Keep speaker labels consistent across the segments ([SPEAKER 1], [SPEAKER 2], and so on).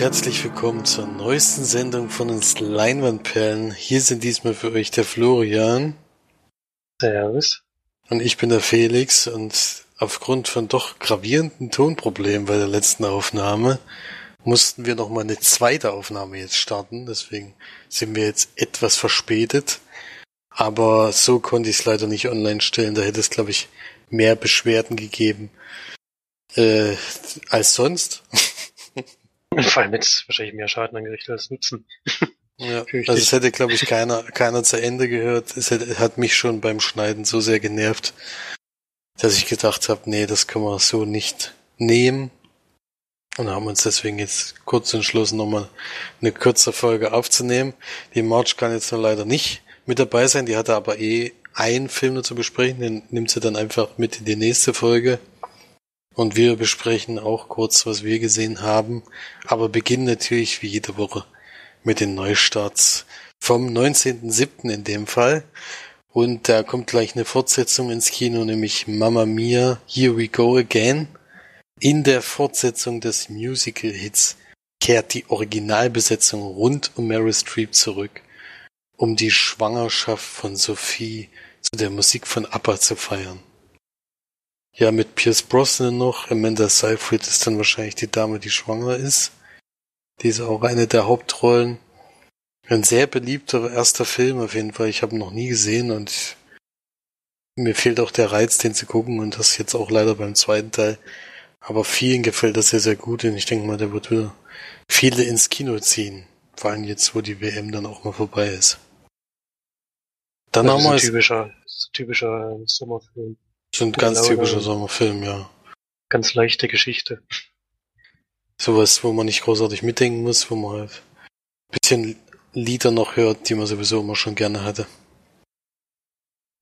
[SPEAKER 1] Und herzlich willkommen zur neuesten Sendung von uns Leinwandperlen. Hier sind diesmal für euch der Florian.
[SPEAKER 2] Servus.
[SPEAKER 1] Und ich bin der Felix und aufgrund von doch gravierenden Tonproblemen bei der letzten Aufnahme mussten wir noch mal eine zweite Aufnahme jetzt starten. Deswegen sind wir jetzt etwas verspätet. Aber so konnte ich es leider nicht online stellen. Da hätte es, glaube ich, mehr Beschwerden gegeben äh, als sonst.
[SPEAKER 2] Vor allem jetzt wahrscheinlich mehr Schaden angerichtet als Nutzen.
[SPEAKER 1] Ja, also es hätte, glaube ich, keiner, keiner zu Ende gehört. Es hätte, hat mich schon beim Schneiden so sehr genervt, dass ich gedacht habe, nee, das können wir so nicht nehmen. Und haben uns deswegen jetzt kurz entschlossen, nochmal eine kurze Folge aufzunehmen. Die March kann jetzt nur leider nicht mit dabei sein, die hatte aber eh einen Film nur zu besprechen, den nimmt sie dann einfach mit in die nächste Folge. Und wir besprechen auch kurz, was wir gesehen haben, aber beginnen natürlich wie jede Woche mit den Neustarts vom 19.07. in dem Fall. Und da kommt gleich eine Fortsetzung ins Kino, nämlich Mamma Mia, Here We Go Again. In der Fortsetzung des Musical-Hits kehrt die Originalbesetzung rund um Mary Streep zurück, um die Schwangerschaft von Sophie zu der Musik von ABBA zu feiern. Ja, mit Pierce Brosnan noch. Amanda Seyfried ist dann wahrscheinlich die Dame, die schwanger ist. Die ist auch eine der Hauptrollen. Ein sehr beliebter erster Film auf jeden Fall. Ich habe ihn noch nie gesehen und ich, mir fehlt auch der Reiz, den zu gucken und das jetzt auch leider beim zweiten Teil. Aber vielen gefällt das sehr, sehr gut und ich denke mal, der wird wieder viele ins Kino ziehen. Vor allem jetzt, wo die WM dann auch mal vorbei ist.
[SPEAKER 2] Dann das haben wir ein typischer, typischer Sommerfilm.
[SPEAKER 1] So ein ganz genau, typischer Sommerfilm, ja.
[SPEAKER 2] Ganz leichte Geschichte.
[SPEAKER 1] Sowas, wo man nicht großartig mitdenken muss, wo man halt ein bisschen Lieder noch hört, die man sowieso immer schon gerne hatte.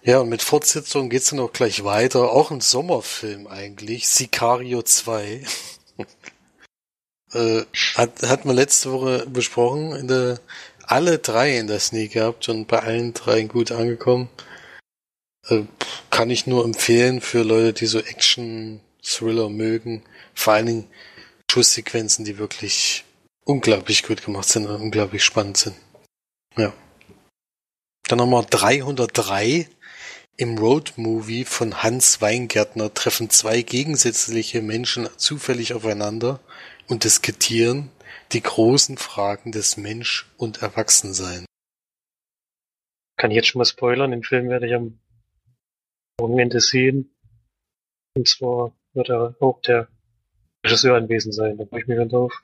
[SPEAKER 1] Ja, und mit Fortsetzung geht's dann auch gleich weiter. Auch ein Sommerfilm eigentlich. Sicario 2. äh, hat, hat man letzte Woche besprochen. In der, alle drei in der Sneak gehabt und bei allen dreien gut angekommen. Äh, kann ich nur empfehlen für Leute, die so Action-Thriller mögen. Vor allen Dingen Schusssequenzen, die wirklich unglaublich gut gemacht sind und unglaublich spannend sind. Ja. Dann wir 303. Im Road-Movie von Hans Weingärtner treffen zwei gegensätzliche Menschen zufällig aufeinander und diskutieren die großen Fragen des Mensch- und Erwachsensein.
[SPEAKER 2] Kann ich jetzt schon mal spoilern, den Film werde ich am Wochenende sehen. Und zwar wird er auch der Regisseur anwesend sein. Da freue ich mich ganz drauf.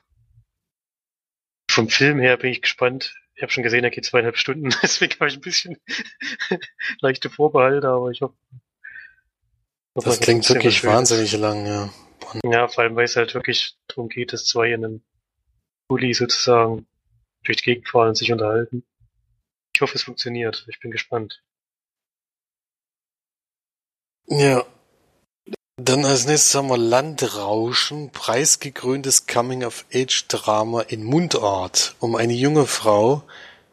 [SPEAKER 2] Vom Film her bin ich gespannt. Ich habe schon gesehen, er geht zweieinhalb Stunden, deswegen habe ich ein bisschen leichte Vorbehalte, aber ich hoffe.
[SPEAKER 1] Hoffe, das klingt wirklich wahnsinnig ist. lang, ja.
[SPEAKER 2] Ja, vor allem, weil es halt wirklich darum geht, dass zwei in einem Bulli sozusagen durch die Gegend fahren und sich unterhalten. Ich hoffe, es funktioniert. Ich bin gespannt.
[SPEAKER 1] Ja. Dann als nächstes haben wir Landrauschen, preisgekröntes Coming-of-Age-Drama in Mundart um eine junge Frau,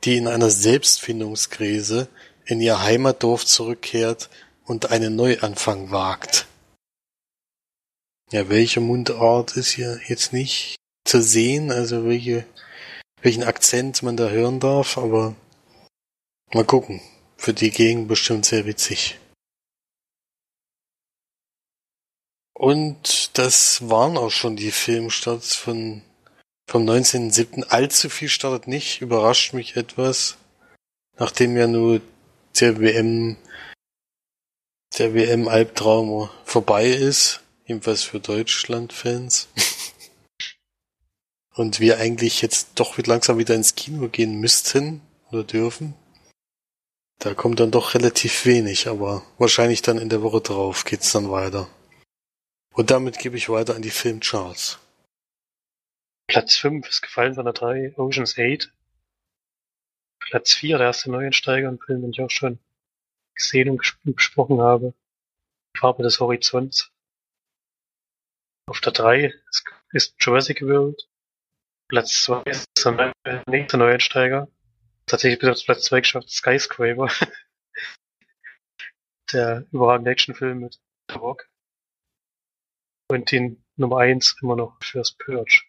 [SPEAKER 1] die in einer Selbstfindungskrise in ihr Heimatdorf zurückkehrt und einen Neuanfang wagt. Ja, welche Mundart ist hier jetzt nicht zu sehen, also welche, welchen Akzent man da hören darf, aber mal gucken. Für die Gegend bestimmt sehr witzig. Und das waren auch schon die Filmstarts von vom 19.07. Allzu viel startet nicht, überrascht mich etwas, nachdem ja nur der WM der WM Albtraum vorbei ist, jedenfalls für Deutschland-Fans. Und wir eigentlich jetzt doch langsam wieder ins Kino gehen müssten oder dürfen. Da kommt dann doch relativ wenig, aber wahrscheinlich dann in der Woche drauf geht's dann weiter. Und damit gebe ich weiter an die Filmcharts.
[SPEAKER 2] Platz 5 ist gefallen von der 3, Ocean's 8. Platz 4, der erste Neuensteiger, ein Film, den ich auch schon gesehen und besprochen habe. Farbe des Horizonts. Auf der 3 ist Jurassic World. Platz 2 ist der nächste Neuensteiger. Tatsächlich bis auf Platz 2 geschafft, Skyscraper. der überragende Actionfilm mit The Rock und den Nummer eins immer noch fürs Purge.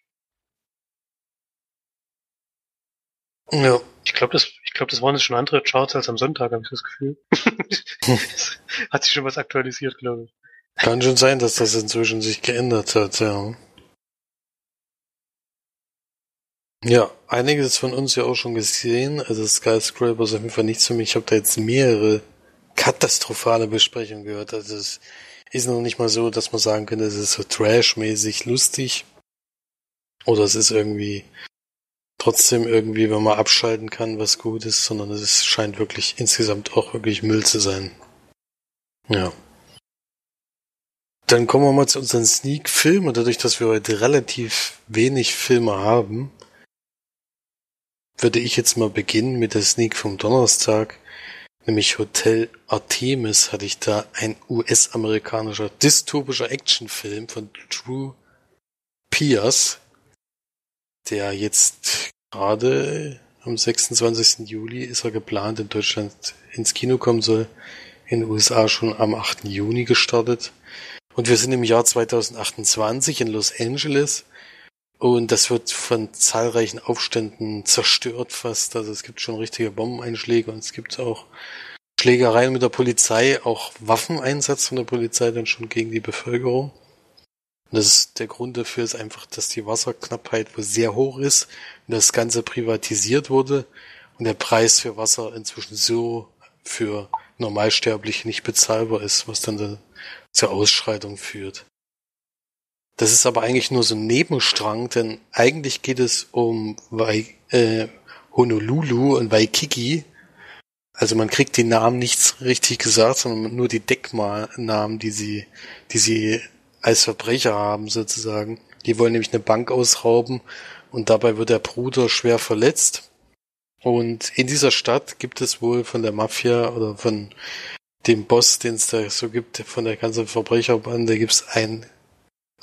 [SPEAKER 2] Ja. Ich glaube, das, ich glaube, das waren jetzt schon andere Charts als am Sonntag, habe ich das Gefühl. hat sich schon was aktualisiert, glaube ich.
[SPEAKER 1] Kann schon sein, dass das inzwischen sich geändert hat, ja. Ja, einiges von uns ja auch schon gesehen. Also Skyscraper ist auf jeden Fall nichts für mich. Ich habe da jetzt mehrere katastrophale Besprechungen gehört. Also es ist noch nicht mal so, dass man sagen könnte, es ist so trashmäßig lustig. Oder es ist irgendwie trotzdem irgendwie, wenn man abschalten kann, was gut ist, sondern es scheint wirklich insgesamt auch wirklich Müll zu sein. Ja. Dann kommen wir mal zu unseren Sneak-Filmen. Dadurch, dass wir heute relativ wenig Filme haben, würde ich jetzt mal beginnen mit der Sneak vom Donnerstag. Nämlich Hotel Artemis hatte ich da ein US-amerikanischer dystopischer Actionfilm von Drew Pierce, der jetzt gerade am 26. Juli ist er geplant in Deutschland ins Kino kommen soll. In den USA schon am 8. Juni gestartet. Und wir sind im Jahr 2028 in Los Angeles und das wird von zahlreichen Aufständen zerstört fast. Also es gibt schon richtige Bombeneinschläge und es gibt auch Schlägereien mit der Polizei, auch Waffeneinsatz von der Polizei dann schon gegen die Bevölkerung. Und das ist der Grund dafür ist einfach, dass die Wasserknappheit wohl sehr hoch ist und das Ganze privatisiert wurde und der Preis für Wasser inzwischen so für Normalsterbliche nicht bezahlbar ist, was dann zur Ausschreitung führt. Das ist aber eigentlich nur so ein Nebenstrang, denn eigentlich geht es um Wai äh, Honolulu und Waikiki. Also man kriegt die Namen nicht richtig gesagt, sondern nur die Decknamen, die sie, die sie als Verbrecher haben sozusagen. Die wollen nämlich eine Bank ausrauben und dabei wird der Bruder schwer verletzt. Und in dieser Stadt gibt es wohl von der Mafia oder von dem Boss, den es da so gibt, von der ganzen Verbrecherbande, gibt es ein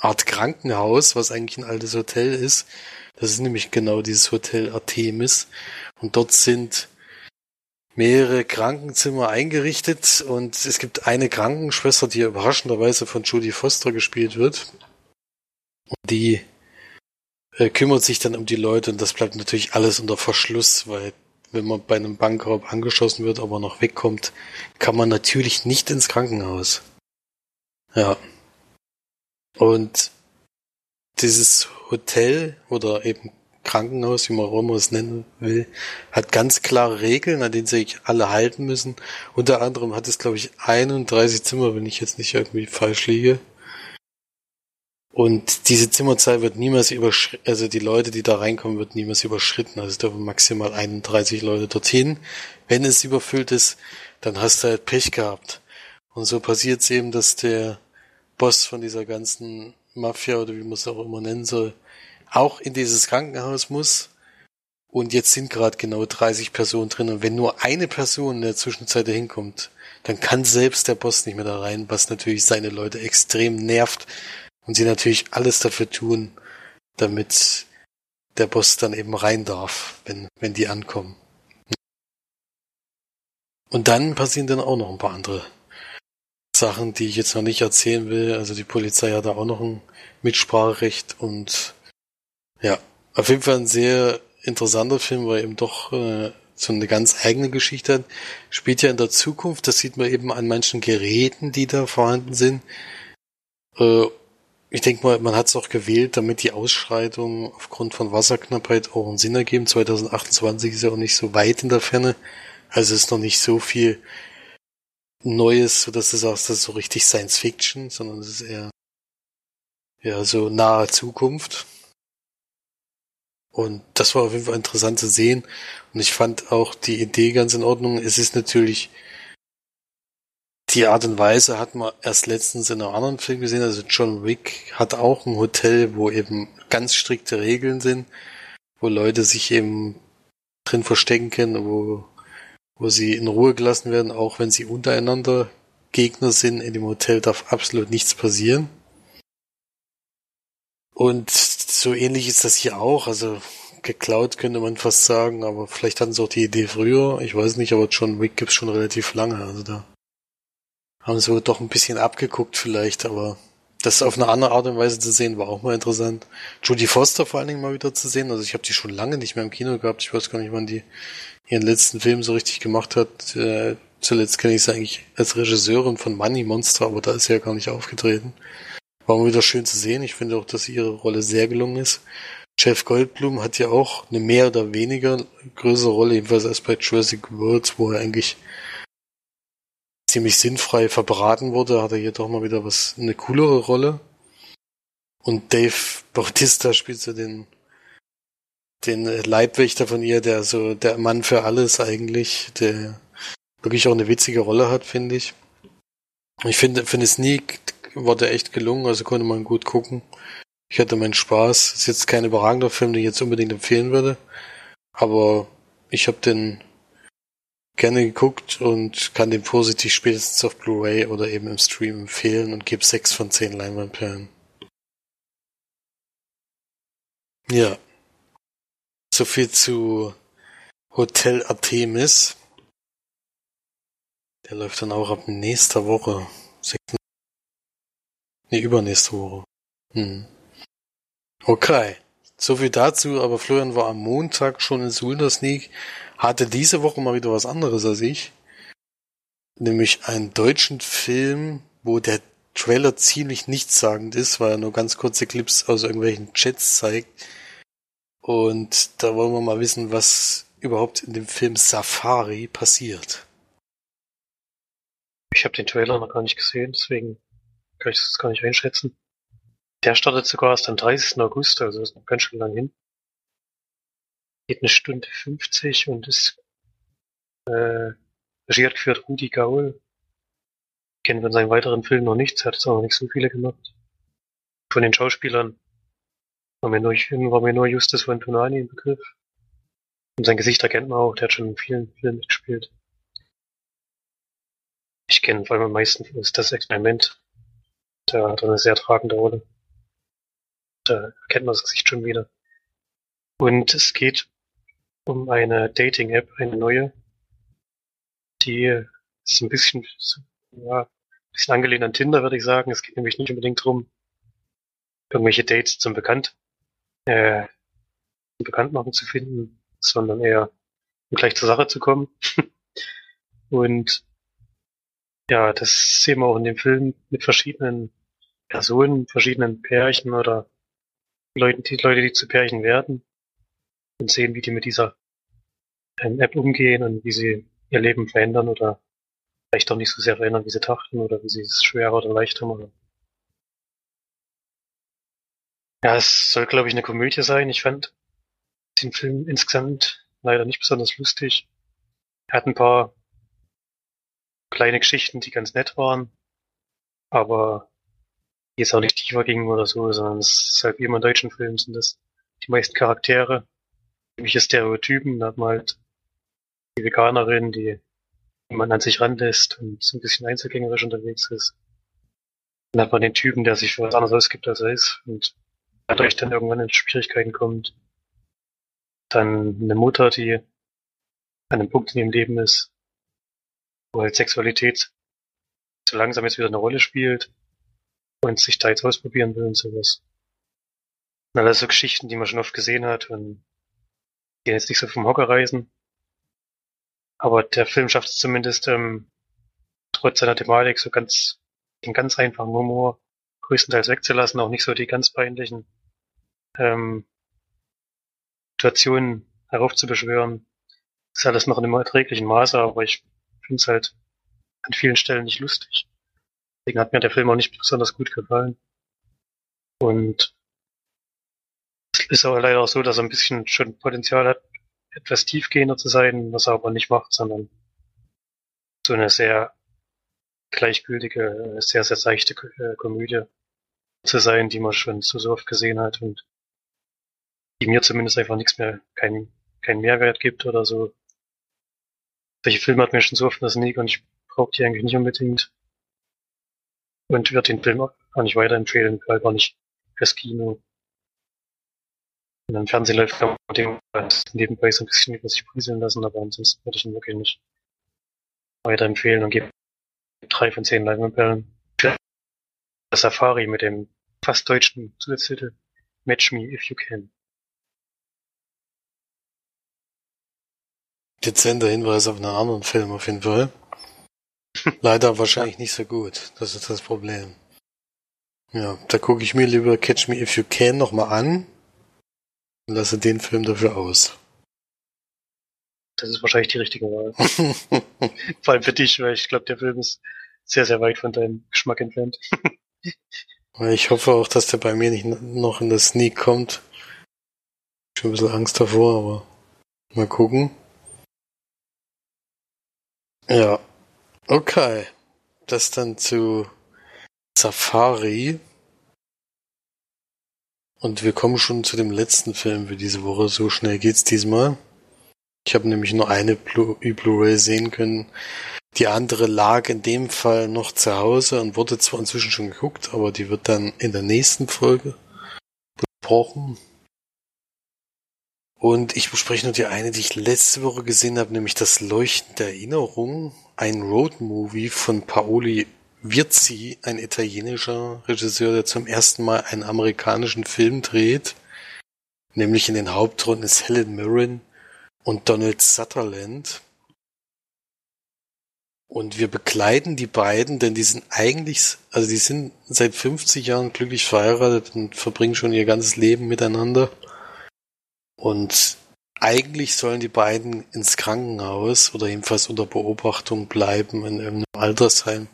[SPEAKER 1] Art Krankenhaus, was eigentlich ein altes Hotel ist. Das ist nämlich genau dieses Hotel Artemis. Und dort sind mehrere Krankenzimmer eingerichtet und es gibt eine Krankenschwester, die überraschenderweise von Judy Foster gespielt wird. Und die äh, kümmert sich dann um die Leute und das bleibt natürlich alles unter Verschluss, weil wenn man bei einem Bankraub angeschossen wird, aber noch wegkommt, kann man natürlich nicht ins Krankenhaus. Ja. Und dieses Hotel oder eben Krankenhaus, wie man auch immer es nennen will, hat ganz klare Regeln, an denen sich alle halten müssen. Unter anderem hat es, glaube ich, 31 Zimmer, wenn ich jetzt nicht irgendwie falsch liege. Und diese Zimmerzahl wird niemals überschritten, also die Leute, die da reinkommen, wird niemals überschritten. Also es dürfen maximal 31 Leute dorthin. Wenn es überfüllt ist, dann hast du halt Pech gehabt. Und so passiert es eben, dass der Boss von dieser ganzen Mafia oder wie man es auch immer nennen soll, auch in dieses Krankenhaus muss. Und jetzt sind gerade genau 30 Personen drin. Und wenn nur eine Person in der Zwischenzeit da hinkommt, dann kann selbst der Boss nicht mehr da rein, was natürlich seine Leute extrem nervt, und sie natürlich alles dafür tun, damit der Boss dann eben rein darf, wenn, wenn die ankommen. Und dann passieren dann auch noch ein paar andere Sachen, die ich jetzt noch nicht erzählen will. Also die Polizei hat da auch noch ein Mitspracherecht und ja, auf jeden Fall ein sehr interessanter Film, weil eben doch äh, so eine ganz eigene Geschichte hat. Spielt ja in der Zukunft, das sieht man eben an manchen Geräten, die da vorhanden sind. Äh, ich denke mal, man hat es auch gewählt, damit die Ausschreitungen aufgrund von Wasserknappheit auch einen Sinn ergeben. 2028 ist ja auch nicht so weit in der Ferne. Also ist noch nicht so viel Neues, so dass du sagst, das ist so richtig Science Fiction, sondern es ist eher ja so nahe Zukunft. Und das war auf jeden Fall interessant zu sehen. Und ich fand auch die Idee ganz in Ordnung. Es ist natürlich die Art und Weise hat man erst letztens in einem anderen Film gesehen. Also John Wick hat auch ein Hotel, wo eben ganz strikte Regeln sind, wo Leute sich eben drin verstecken können, wo, wo sie in Ruhe gelassen werden, auch wenn sie untereinander Gegner sind. In dem Hotel darf absolut nichts passieren. Und so ähnlich ist das hier auch. Also geklaut könnte man fast sagen, aber vielleicht hatten sie auch die Idee früher. Ich weiß nicht, aber John Wick gibt's schon relativ lange. Also da haben sie doch ein bisschen abgeguckt vielleicht, aber das auf eine andere Art und Weise zu sehen, war auch mal interessant. Judy Foster vor allen Dingen mal wieder zu sehen. Also ich habe die schon lange nicht mehr im Kino gehabt. Ich weiß gar nicht, wann die ihren letzten Film so richtig gemacht hat. Äh, zuletzt kenne ich sie eigentlich als Regisseurin von Money Monster, aber da ist sie ja gar nicht aufgetreten. War mal wieder schön zu sehen. Ich finde auch, dass ihre Rolle sehr gelungen ist. Jeff Goldblum hat ja auch eine mehr oder weniger größere Rolle, jedenfalls als bei Jurassic World, wo er eigentlich ziemlich sinnfrei verbraten wurde, hat er hier doch mal wieder was, eine coolere Rolle. Und Dave Bautista spielt so den, den Leibwächter von ihr, der so der Mann für alles eigentlich, der wirklich auch eine witzige Rolle hat, finde ich. Ich finde, eine Sneak war der echt gelungen, also konnte man gut gucken. Ich hatte meinen Spaß. Ist jetzt kein überragender Film, den ich jetzt unbedingt empfehlen würde. Aber ich habe den gerne geguckt und kann den positiv spätestens auf Blu-ray oder eben im Stream empfehlen und gebe sechs von zehn Leinwandperlen. Ja. So viel zu Hotel Artemis. Der läuft dann auch ab nächster Woche. Ne, übernächste Woche. Hm. Okay. So viel dazu, aber Florian war am Montag schon in Sulda Sneak, hatte diese Woche mal wieder was anderes als ich. Nämlich einen deutschen Film, wo der Trailer ziemlich nichtssagend ist, weil er nur ganz kurze Clips aus irgendwelchen Chats zeigt. Und da wollen wir mal wissen, was überhaupt in dem Film Safari passiert.
[SPEAKER 2] Ich habe den Trailer noch gar nicht gesehen, deswegen kann ich das gar nicht einschätzen. Der startet sogar erst am 30. August, also ist noch ganz schön lang hin. Geht eine Stunde 50 und ist äh, regiert geführt Rudi Gaul. Kennen wir in seinen weiteren Filmen noch nichts, hat jetzt auch noch nicht so viele gemacht. Von den Schauspielern war mir nur, war mir nur Justus von Tonani im Begriff. Und sein Gesicht erkennt man auch, der hat schon in vielen Filmen mitgespielt. Ich kenne vor allem am meisten ist das Experiment. Der hat eine sehr tragende Rolle. Da erkennt man das Gesicht schon wieder. Und es geht um eine Dating-App, eine neue, die ist ein bisschen, ja, ein bisschen angelehnt an Tinder, würde ich sagen. Es geht nämlich nicht unbedingt darum, irgendwelche Dates zum Bekannt, äh, Bekanntmachen zu finden, sondern eher um gleich zur Sache zu kommen. Und ja, das sehen wir auch in dem Film mit verschiedenen Personen, verschiedenen Pärchen oder Leuten, die Leute, die zu Pärchen werden und sehen, wie die mit dieser ähm, App umgehen und wie sie ihr Leben verändern oder vielleicht auch nicht so sehr verändern, wie sie dachten oder wie sie es schwerer oder leichter machen. Ja, es soll, glaube ich, eine Komödie sein. Ich fand den Film insgesamt leider nicht besonders lustig. Er hat ein paar kleine Geschichten, die ganz nett waren, aber die jetzt auch nicht tiefer gingen oder so, sondern es ist halt wie immer in deutschen Filmen sind das die meisten Charaktere, irgendwelche Stereotypen, da hat man halt die Veganerin, die man an sich ranlässt und so ein bisschen einzelgängerisch unterwegs ist. Dann hat man den Typen, der sich für was anderes ausgibt, als er ist und dadurch dann irgendwann in Schwierigkeiten kommt. Dann eine Mutter, die an einem Punkt in ihrem Leben ist, wo halt Sexualität so langsam jetzt wieder eine Rolle spielt und sich da jetzt ausprobieren will und sowas. Und alles so Geschichten, die man schon oft gesehen hat und die jetzt nicht so vom Hocker reisen. Aber der Film schafft es zumindest, ähm, trotz seiner Thematik so ganz, den ganz einfachen Humor größtenteils wegzulassen, auch nicht so die ganz peinlichen ähm, Situationen heraufzubeschwören. Ist alles noch in einem erträglichen Maße, aber ich finde es halt an vielen Stellen nicht lustig. Deswegen hat mir der Film auch nicht besonders gut gefallen. Und es ist aber leider auch so, dass er ein bisschen schon Potenzial hat, etwas tiefgehender zu sein, was er aber nicht macht, sondern so eine sehr gleichgültige, sehr, sehr seichte äh, Komödie zu sein, die man schon so, so oft gesehen hat und die mir zumindest einfach nichts mehr, keinen kein Mehrwert gibt oder so. Solche Filme hat mir schon so oft das Sneak und ich brauche die eigentlich nicht unbedingt. Und würde den Film auch nicht weiterempfehlen, weil gar nicht fürs Kino. Und im Fernsehen läuft man den nebenbei so ein bisschen über sich prieseln lassen, aber ansonsten würde ich ihn wirklich nicht weiterempfehlen und gebe drei von zehn Leinwandperlen. Safari mit dem fast deutschen Zusatztitel Match Me If You Can.
[SPEAKER 1] Dezenter Hinweis auf einen anderen Film auf jeden Fall. Leider wahrscheinlich nicht so gut. Das ist das Problem. Ja, da gucke ich mir lieber Catch Me If You Can nochmal an und lasse den Film dafür aus.
[SPEAKER 2] Das ist wahrscheinlich die richtige Wahl. Vor allem für dich, weil ich glaube, der Film ist sehr, sehr weit von deinem Geschmack entfernt.
[SPEAKER 1] ich hoffe auch, dass der bei mir nicht noch in das Sneak kommt. Ich habe ein bisschen Angst davor, aber mal gucken. Ja. Okay. Das dann zu Safari. Und wir kommen schon zu dem letzten Film für diese Woche. So schnell geht's diesmal. Ich habe nämlich nur eine Blu-ray sehen können. Die andere lag in dem Fall noch zu Hause und wurde zwar inzwischen schon geguckt, aber die wird dann in der nächsten Folge besprochen. Und ich bespreche nur die eine, die ich letzte Woche gesehen habe, nämlich das Leuchten der Erinnerung, ein Roadmovie von Paoli Virzi, ein italienischer Regisseur, der zum ersten Mal einen amerikanischen Film dreht. Nämlich in den Hauptrollen ist Helen Mirren und Donald Sutherland. Und wir begleiten die beiden, denn die sind eigentlich, also die sind seit 50 Jahren glücklich verheiratet und verbringen schon ihr ganzes Leben miteinander. Und eigentlich sollen die beiden ins Krankenhaus oder jedenfalls unter Beobachtung bleiben in irgendeinem Altersheim.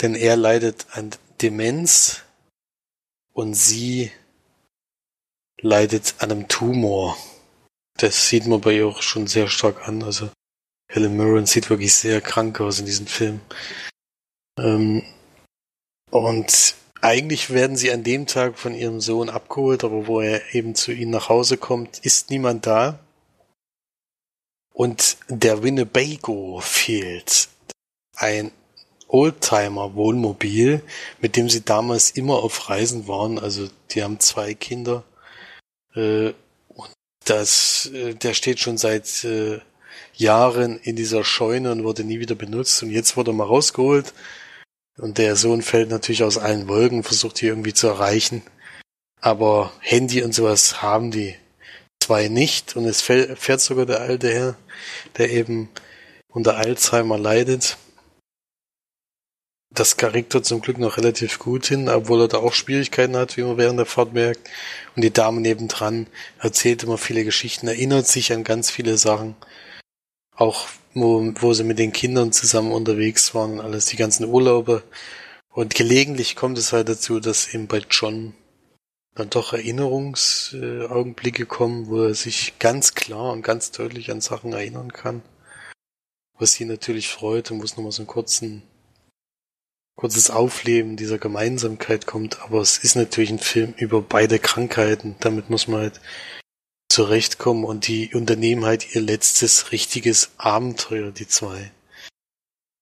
[SPEAKER 1] Denn er leidet an Demenz und sie leidet an einem Tumor. Das sieht man bei ihr auch schon sehr stark an. Also Helen Mirren sieht wirklich sehr krank aus in diesem Film. Ähm, und eigentlich werden sie an dem Tag von ihrem Sohn abgeholt, aber wo er eben zu ihnen nach Hause kommt, ist niemand da. Und der Winnebago fehlt. Ein Oldtimer-Wohnmobil, mit dem sie damals immer auf Reisen waren. Also die haben zwei Kinder. Äh, und das, äh, der steht schon seit äh, Jahren in dieser Scheune und wurde nie wieder benutzt. Und jetzt wurde er mal rausgeholt und der Sohn fällt natürlich aus allen Wolken, versucht die irgendwie zu erreichen. Aber Handy und sowas haben die zwei nicht. Und es fährt sogar der alte Herr, der eben unter Alzheimer leidet. Das kriegt er zum Glück noch relativ gut hin, obwohl er da auch Schwierigkeiten hat, wie man während der Fahrt merkt. Und die Dame nebendran erzählt immer viele Geschichten, erinnert sich an ganz viele Sachen. Auch wo, wo sie mit den Kindern zusammen unterwegs waren alles, die ganzen Urlaube. Und gelegentlich kommt es halt dazu, dass eben bei John dann doch Erinnerungsaugenblicke kommen, wo er sich ganz klar und ganz deutlich an Sachen erinnern kann. Was sie natürlich freut und wo es nochmal so einen kurzen, kurzes Aufleben dieser Gemeinsamkeit kommt. Aber es ist natürlich ein Film über beide Krankheiten. Damit muss man halt zurechtkommen und die unternehmen halt ihr letztes richtiges Abenteuer, die zwei.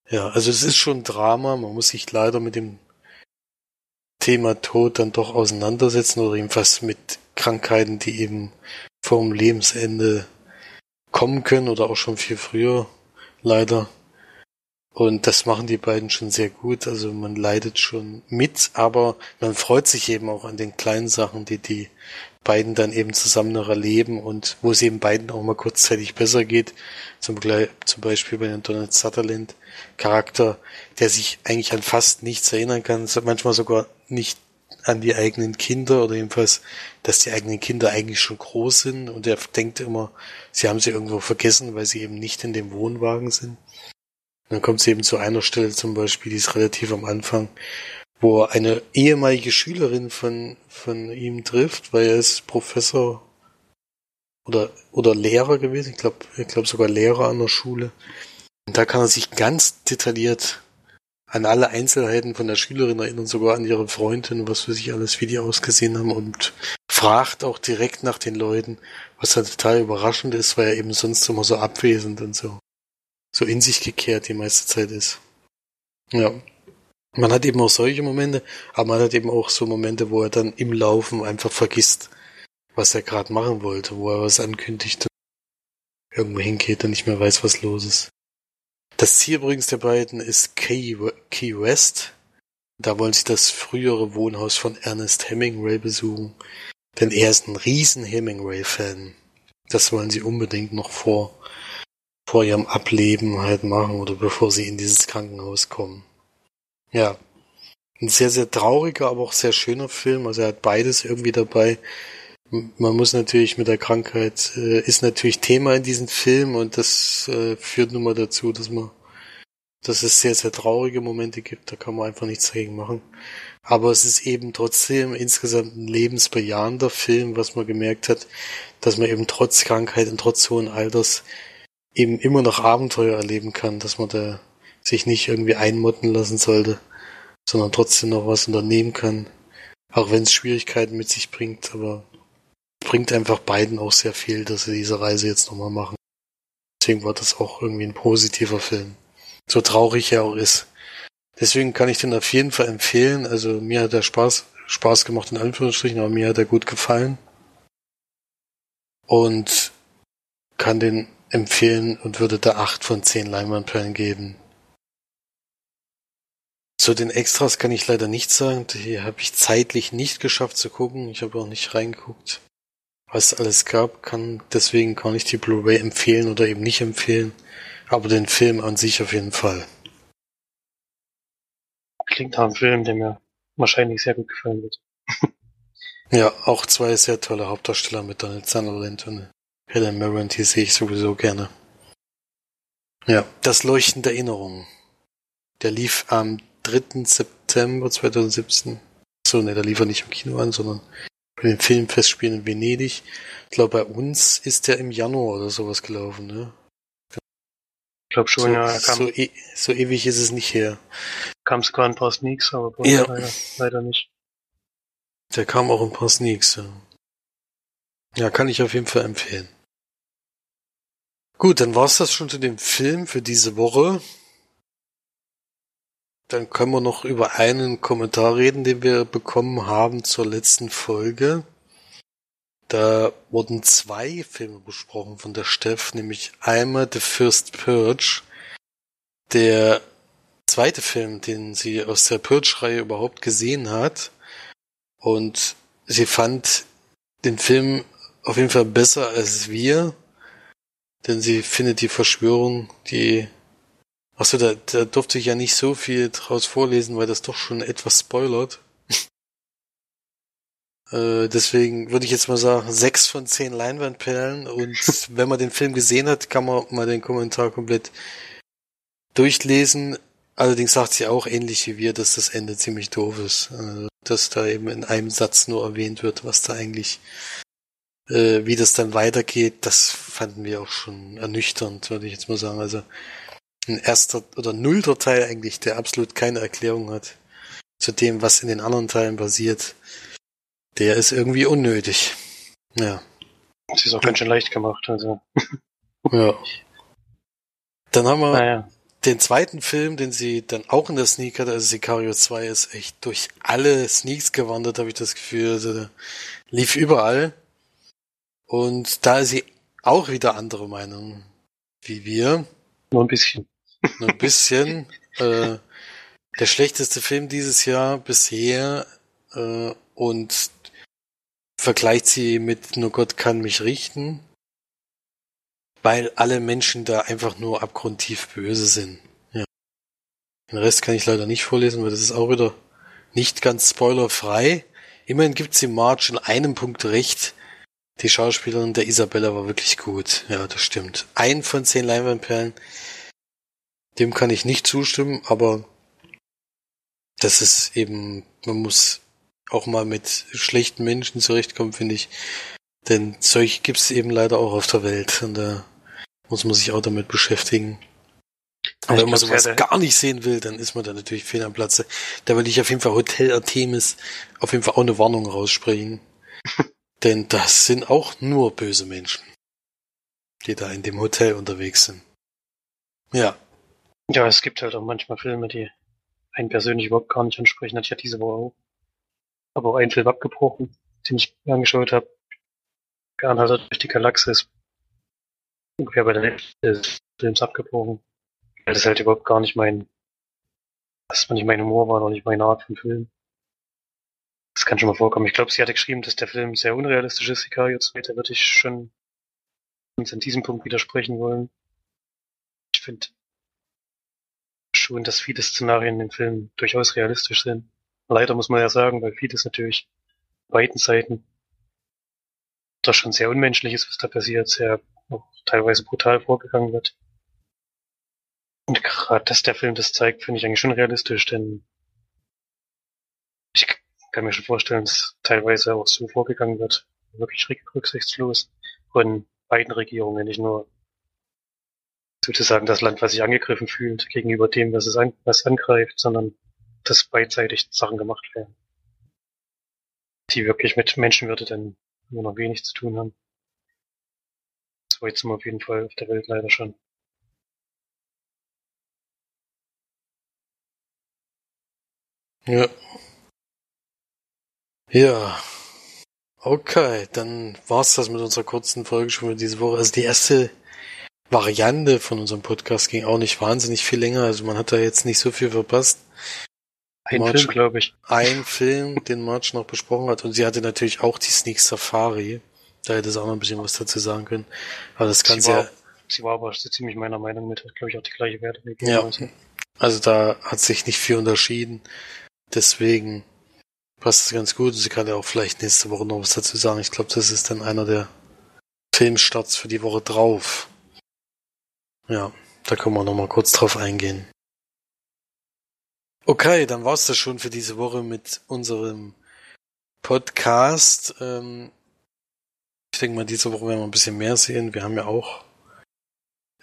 [SPEAKER 1] Ja, also es ist schon Drama, man muss sich leider mit dem Thema Tod dann doch auseinandersetzen oder jedenfalls mit Krankheiten, die eben vorm Lebensende kommen können oder auch schon viel früher, leider. Und das machen die beiden schon sehr gut. Also man leidet schon mit, aber man freut sich eben auch an den kleinen Sachen, die die beiden dann eben zusammen noch erleben und wo es eben beiden auch mal kurzzeitig besser geht. Zum, zum Beispiel bei dem Donald Sutherland Charakter, der sich eigentlich an fast nichts erinnern kann, manchmal sogar nicht an die eigenen Kinder oder jedenfalls, dass die eigenen Kinder eigentlich schon groß sind und er denkt immer, sie haben sie irgendwo vergessen, weil sie eben nicht in dem Wohnwagen sind. Dann kommt es eben zu einer Stelle zum Beispiel, die ist relativ am Anfang, wo er eine ehemalige Schülerin von, von ihm trifft, weil er ist Professor oder, oder Lehrer gewesen, ich glaube ich glaub sogar Lehrer an der Schule. Und da kann er sich ganz detailliert an alle Einzelheiten von der Schülerin erinnern, sogar an ihre Freundin, was für sich alles, wie die ausgesehen haben und fragt auch direkt nach den Leuten, was halt total überraschend ist, weil er eben sonst immer so abwesend und so, so in sich gekehrt die meiste Zeit ist. Ja. Man hat eben auch solche Momente, aber man hat eben auch so Momente, wo er dann im Laufen einfach vergisst, was er gerade machen wollte, wo er was ankündigt irgendwo hingeht und nicht mehr weiß, was los ist. Das Ziel übrigens der beiden ist Key, Key West. Da wollen sie das frühere Wohnhaus von Ernest Hemingway besuchen. Denn er ist ein riesen Hemingway-Fan. Das wollen sie unbedingt noch vor, vor ihrem Ableben halt machen oder bevor sie in dieses Krankenhaus kommen. Ja. Ein sehr, sehr trauriger, aber auch sehr schöner Film. Also er hat beides irgendwie dabei. Man muss natürlich mit der Krankheit, äh, ist natürlich Thema in diesem Film und das äh, führt nun mal dazu, dass man, dass es sehr, sehr traurige Momente gibt. Da kann man einfach nichts dagegen machen. Aber es ist eben trotzdem insgesamt ein lebensbejahender Film, was man gemerkt hat, dass man eben trotz Krankheit und trotz hohen Alters eben immer noch Abenteuer erleben kann, dass man da sich nicht irgendwie einmotten lassen sollte, sondern trotzdem noch was unternehmen kann. Auch wenn es Schwierigkeiten mit sich bringt, aber bringt einfach beiden auch sehr viel, dass sie diese Reise jetzt nochmal machen. Deswegen war das auch irgendwie ein positiver Film. So traurig er auch ist. Deswegen kann ich den auf jeden Fall empfehlen. Also mir hat er Spaß, Spaß gemacht in Anführungsstrichen, aber mir hat er gut gefallen. Und kann den empfehlen und würde da acht von zehn Leinwandperlen geben. Zu den Extras kann ich leider nichts sagen. Die habe ich zeitlich nicht geschafft zu gucken. Ich habe auch nicht reingeguckt, was es alles gab. Kann deswegen gar nicht die Blu-ray empfehlen oder eben nicht empfehlen. Aber den Film an sich auf jeden Fall.
[SPEAKER 2] Klingt nach einem Film, der mir wahrscheinlich sehr gut gefallen wird.
[SPEAKER 1] ja, auch zwei sehr tolle Hauptdarsteller mit Donald Sutherland und Helen Mirren, die sehe ich sowieso gerne. Ja, das Leuchten der Erinnerungen. Der lief am 3. September 2017. So, ne, der lief er nicht im Kino an, sondern bei den Filmfestspielen in Venedig. Ich glaube, bei uns ist der im Januar oder sowas gelaufen, ne?
[SPEAKER 2] Ich glaube schon,
[SPEAKER 1] so,
[SPEAKER 2] ja.
[SPEAKER 1] Kam, so, e so, ewig ist es nicht her.
[SPEAKER 2] Kam sogar ein paar Sneaks, aber bei
[SPEAKER 1] ja.
[SPEAKER 2] leider, leider nicht.
[SPEAKER 1] Der kam auch ein paar Sneaks, ja. Ja, kann ich auf jeden Fall empfehlen. Gut, dann war's das schon zu dem Film für diese Woche. Dann können wir noch über einen Kommentar reden, den wir bekommen haben zur letzten Folge. Da wurden zwei Filme besprochen von der Steff, nämlich einmal The First Purge, der zweite Film, den sie aus der Purge-Reihe überhaupt gesehen hat. Und sie fand den Film auf jeden Fall besser als wir, denn sie findet die Verschwörung, die Achso, da, da durfte ich ja nicht so viel draus vorlesen, weil das doch schon etwas spoilert. Äh, deswegen würde ich jetzt mal sagen, sechs von zehn Leinwandperlen. Und wenn man den Film gesehen hat, kann man mal den Kommentar komplett durchlesen. Allerdings sagt sie auch ähnlich wie wir, dass das Ende ziemlich doof ist. Also, dass da eben in einem Satz nur erwähnt wird, was da eigentlich, äh, wie das dann weitergeht, das fanden wir auch schon ernüchternd, würde ich jetzt mal sagen. Also ein erster oder nullter Teil eigentlich, der absolut keine Erklärung hat zu dem, was in den anderen Teilen passiert. Der ist irgendwie unnötig. Ja.
[SPEAKER 2] Das ist auch ganz schön leicht gemacht, also.
[SPEAKER 1] ja. Dann haben wir
[SPEAKER 2] Naja.
[SPEAKER 1] den zweiten Film, den sie dann auch in der Sneak hatte, also Sicario 2 ist echt durch alle Sneaks gewandert, habe ich das Gefühl. Also der lief überall. Und da ist sie auch wieder andere Meinung wie wir.
[SPEAKER 2] Nur ein bisschen.
[SPEAKER 1] Nur ein bisschen. äh, der schlechteste Film dieses Jahr bisher äh, und vergleicht sie mit Nur Gott kann mich richten, weil alle Menschen da einfach nur abgrundtief böse sind. Ja. Den Rest kann ich leider nicht vorlesen, weil das ist auch wieder nicht ganz spoilerfrei. Immerhin gibt sie Marge in einem Punkt recht. Die Schauspielerin der Isabella war wirklich gut. Ja, das stimmt. Ein von zehn Leinwandperlen. Dem kann ich nicht zustimmen, aber das ist eben, man muss auch mal mit schlechten Menschen zurechtkommen, finde ich. Denn solche gibt es eben leider auch auf der Welt und da muss man sich auch damit beschäftigen. Aber wenn man sowas
[SPEAKER 2] der-
[SPEAKER 1] gar nicht sehen will, dann ist man da natürlich fehl am Platze. Da würde ich auf jeden Fall Hotel Artemis auf jeden Fall auch eine Warnung raussprechen. Denn das sind auch nur böse Menschen, die da in dem Hotel unterwegs sind. Ja,
[SPEAKER 2] Ja, es gibt halt auch manchmal Filme, die einen persönlich überhaupt gar nicht ansprechen. Ich ja diese Woche auch. Aber auch einen Film abgebrochen, den ich mir angeschaut habe. Anhalter durch die Galaxis. Ungefähr bei der Hälfte des Films abgebrochen. Weil das halt überhaupt gar nicht mein dass man nicht mein Humor war oder nicht meine Art von Film. Das kann schon mal vorkommen. Ich glaube, sie hatte geschrieben, dass der Film sehr unrealistisch ist, Sicario 2. Da würde ich schon uns an diesem Punkt widersprechen wollen. Ich finde schon, dass viele Szenarien in dem Film durchaus realistisch sind. Leider muss man ja sagen, weil vieles natürlich beiden Seiten doch schon sehr unmenschlich ist, was da passiert, sehr teilweise brutal vorgegangen wird. Und gerade, dass der Film das zeigt, finde ich eigentlich schon realistisch, denn kann mir schon vorstellen, dass teilweise auch so vorgegangen wird, wirklich rücksichtslos von beiden Regierungen, nicht nur sozusagen das Land, was sich angegriffen fühlt gegenüber dem, was es an, was angreift, sondern dass beidseitig Sachen gemacht werden, die wirklich mit Menschenwürde dann nur noch wenig zu tun haben. Weit sind wir auf jeden Fall auf der Welt leider schon.
[SPEAKER 1] Ja. Ja. Okay, dann war's das mit unserer kurzen Folge schon für diese Woche. Also die erste Variante von unserem Podcast ging auch nicht wahnsinnig viel länger. Also man hat da jetzt nicht so viel verpasst.
[SPEAKER 2] Ein March, Film, glaube ich.
[SPEAKER 1] Ein Film, den March noch besprochen hat. Und sie hatte natürlich auch die Sneak Safari. Da hätte es auch noch ein bisschen was dazu sagen können. Aber das Ganze
[SPEAKER 2] sie
[SPEAKER 1] war,
[SPEAKER 2] sie war aber so ziemlich meiner Meinung mit, glaube ich, auch die gleiche Werte.
[SPEAKER 1] Ja. Also da hat sich nicht viel unterschieden. Deswegen passt es ganz gut. Sie kann ja auch vielleicht nächste Woche noch was dazu sagen. Ich glaube, das ist dann einer der Filmstarts für die Woche drauf. Ja, da können wir noch mal kurz drauf eingehen. Okay, dann war's das schon für diese Woche mit unserem Podcast. Ähm, ich denke mal, diese Woche werden wir ein bisschen mehr sehen. Wir haben ja auch,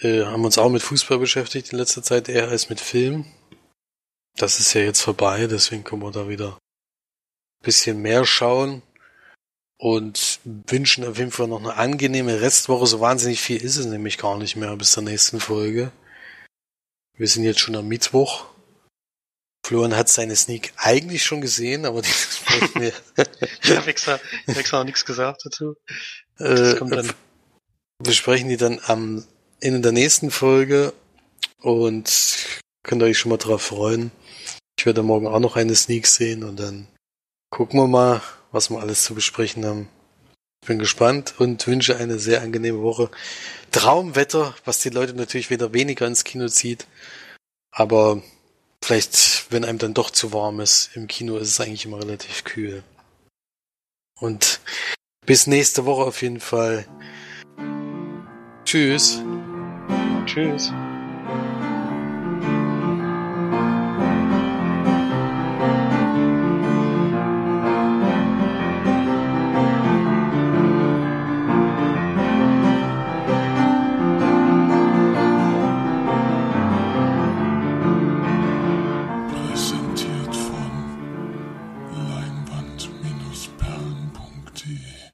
[SPEAKER 1] äh, haben uns auch mit Fußball beschäftigt in letzter Zeit, eher als mit Film. Das ist ja jetzt vorbei, deswegen können wir da wieder bisschen mehr schauen und wünschen auf jeden Fall noch eine angenehme Restwoche. So wahnsinnig viel ist es nämlich gar nicht mehr bis zur nächsten Folge. Wir sind jetzt schon am Mittwoch. Florian hat seine Sneak eigentlich schon gesehen, aber die
[SPEAKER 2] mir. ich habe extra, hab extra noch nichts gesagt dazu. Äh,
[SPEAKER 1] wir sprechen die dann am in der nächsten Folge und könnt euch schon mal drauf freuen. Ich werde morgen auch noch eine Sneak sehen und dann gucken wir mal, was wir alles zu besprechen haben. Ich bin gespannt und wünsche eine sehr angenehme Woche. Traumwetter, was die Leute natürlich wieder weniger ins Kino zieht. Aber vielleicht, wenn einem dann doch zu warm ist, im Kino ist es eigentlich immer relativ kühl. Und bis nächste Woche auf jeden Fall. Tschüss.
[SPEAKER 2] Tschüss.